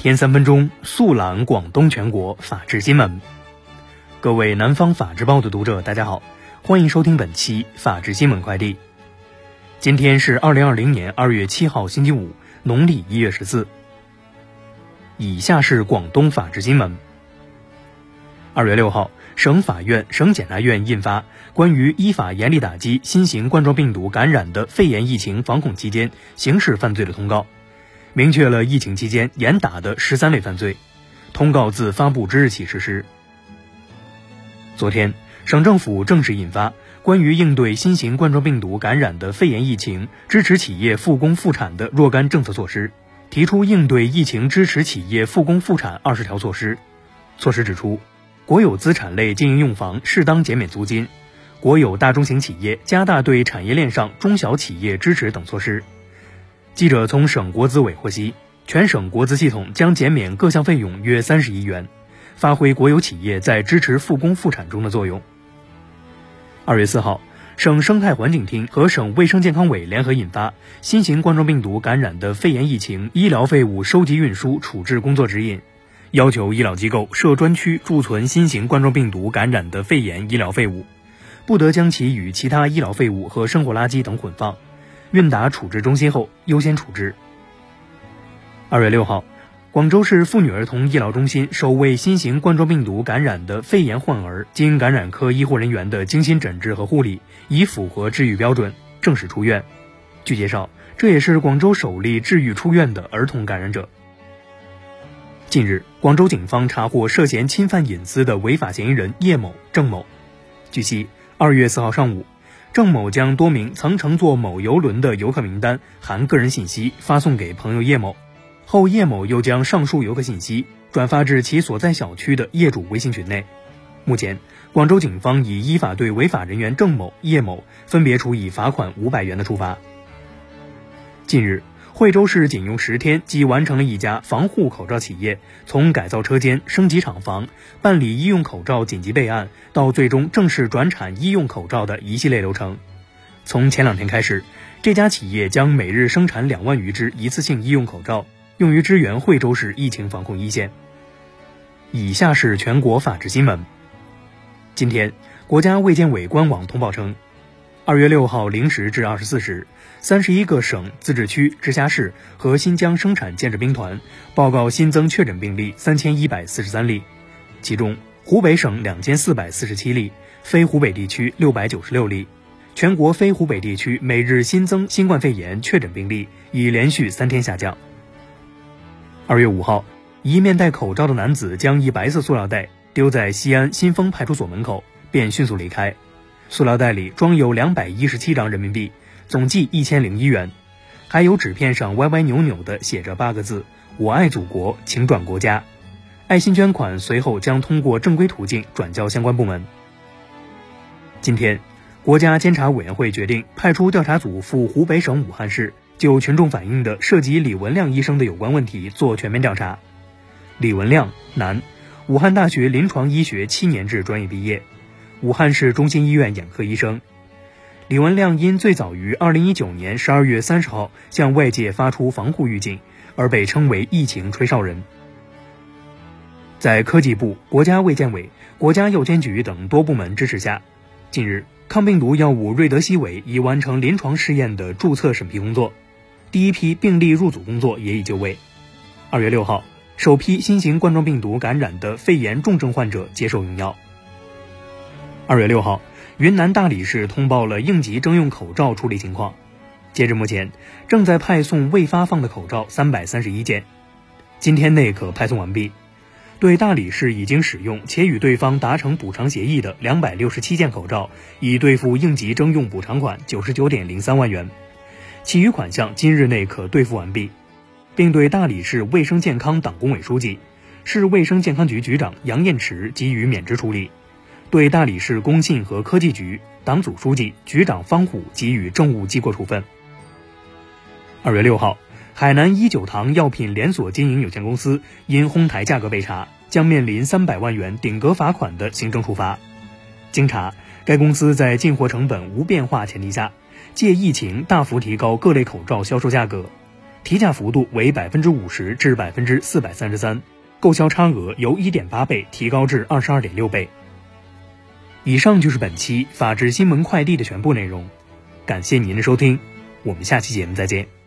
天三分钟速览广东全国法治新闻。各位南方法制报的读者，大家好，欢迎收听本期法治新闻快递。今天是二零二零年二月七号，星期五，农历一月十四。以下是广东法治新闻。二月六号，省法院、省检察院印发《关于依法严厉打击新型冠状病毒感染的肺炎疫情防控期间刑事犯罪的通告》。明确了疫情期间严打的十三类犯罪，通告自发布之日起实施。昨天，省政府正式印发《关于应对新型冠状病毒感染的肺炎疫情支持企业复工复产的若干政策措施》，提出应对疫情支持企业复工复产二十条措施。措施指出，国有资产类经营用房适当减免租金，国有大中型企业加大对产业链上中小企业支持等措施。记者从省国资委获悉，全省国资系统将减免各项费用约三十亿元，发挥国有企业在支持复工复产中的作用。二月四号，省生态环境厅和省卫生健康委联合印发《新型冠状病毒感染的肺炎疫情医疗废物收集运输处置工作指引》，要求医疗机构设专区贮存新型冠状病毒感染的肺炎医疗废物，不得将其与其他医疗废物和生活垃圾等混放。运达处置中心后优先处置。二月六号，广州市妇女儿童医疗中心首位新型冠状病毒感染的肺炎患儿，经感染科医护人员的精心诊治和护理，已符合治愈标准，正式出院。据介绍，这也是广州首例治愈出院的儿童感染者。近日，广州警方查获涉嫌侵犯隐私的违法嫌疑人叶某、郑某。据悉，二月四号上午。郑某将多名曾乘坐某游轮的游客名单含个人信息发送给朋友叶某，后叶某又将上述游客信息转发至其所在小区的业主微信群内。目前，广州警方已依法对违法人员郑某、叶某分别处以罚款五百元的处罚。近日。惠州市仅用十天即完成了一家防护口罩企业从改造车间、升级厂房、办理医用口罩紧急备案到最终正式转产医用口罩的一系列流程。从前两天开始，这家企业将每日生产两万余只一次性医用口罩，用于支援惠州市疫情防控一线。以下是全国法治新闻。今天，国家卫健委官网通报称。二月六号零时至二十四时，三十一个省、自治区、直辖市和新疆生产建设兵团报告新增确诊病例三千一百四十三例，其中湖北省两千四百四十七例，非湖北地区六百九十六例。全国非湖北地区每日新增新冠肺炎确诊病例已连续三天下降。二月五号，一面戴口罩的男子将一白色塑料袋丢在西安新丰派出所门口，便迅速离开。塑料袋里装有两百一十七张人民币，总计一千零一元，还有纸片上歪歪扭扭的写着八个字：“我爱祖国，请转国家。”爱心捐款随后将通过正规途径转交相关部门。今天，国家监察委员会决定派出调查组赴湖北省武汉市，就群众反映的涉及李文亮医生的有关问题做全面调查。李文亮，男，武汉大学临床医学七年制专业毕业。武汉市中心医院眼科医生李文亮因最早于二零一九年十二月三十号向外界发出防护预警，而被称为“疫情吹哨人”。在科技部、国家卫健委、国家药监局等多部门支持下，近日抗病毒药物瑞德西韦已完成临床试验的注册审批工作，第一批病例入组工作也已就位。二月六号，首批新型冠状病毒感染的肺炎重症患者接受用药。二月六号，云南大理市通报了应急征用口罩处理情况。截至目前，正在派送未发放的口罩三百三十一件，今天内可派送完毕。对大理市已经使用且与对方达成补偿协议的两百六十七件口罩，已兑付应急征用补偿款九十九点零三万元，其余款项今日内可兑付完毕，并对大理市卫生健康党工委书记、市卫生健康局局长杨艳池给予免职处理。对大理市工信和科技局党组书记、局长方虎给予政务记过处分。二月六号，海南一九堂药品连锁经营有限公司因哄抬价格被查，将面临三百万元顶格罚款的行政处罚。经查，该公司在进货成本无变化前提下，借疫情大幅提高各类口罩销售价格，提价幅度为百分之五十至百分之四百三十三，购销差额由一点八倍提高至二十二点六倍。以上就是本期法治新闻快递的全部内容，感谢您的收听，我们下期节目再见。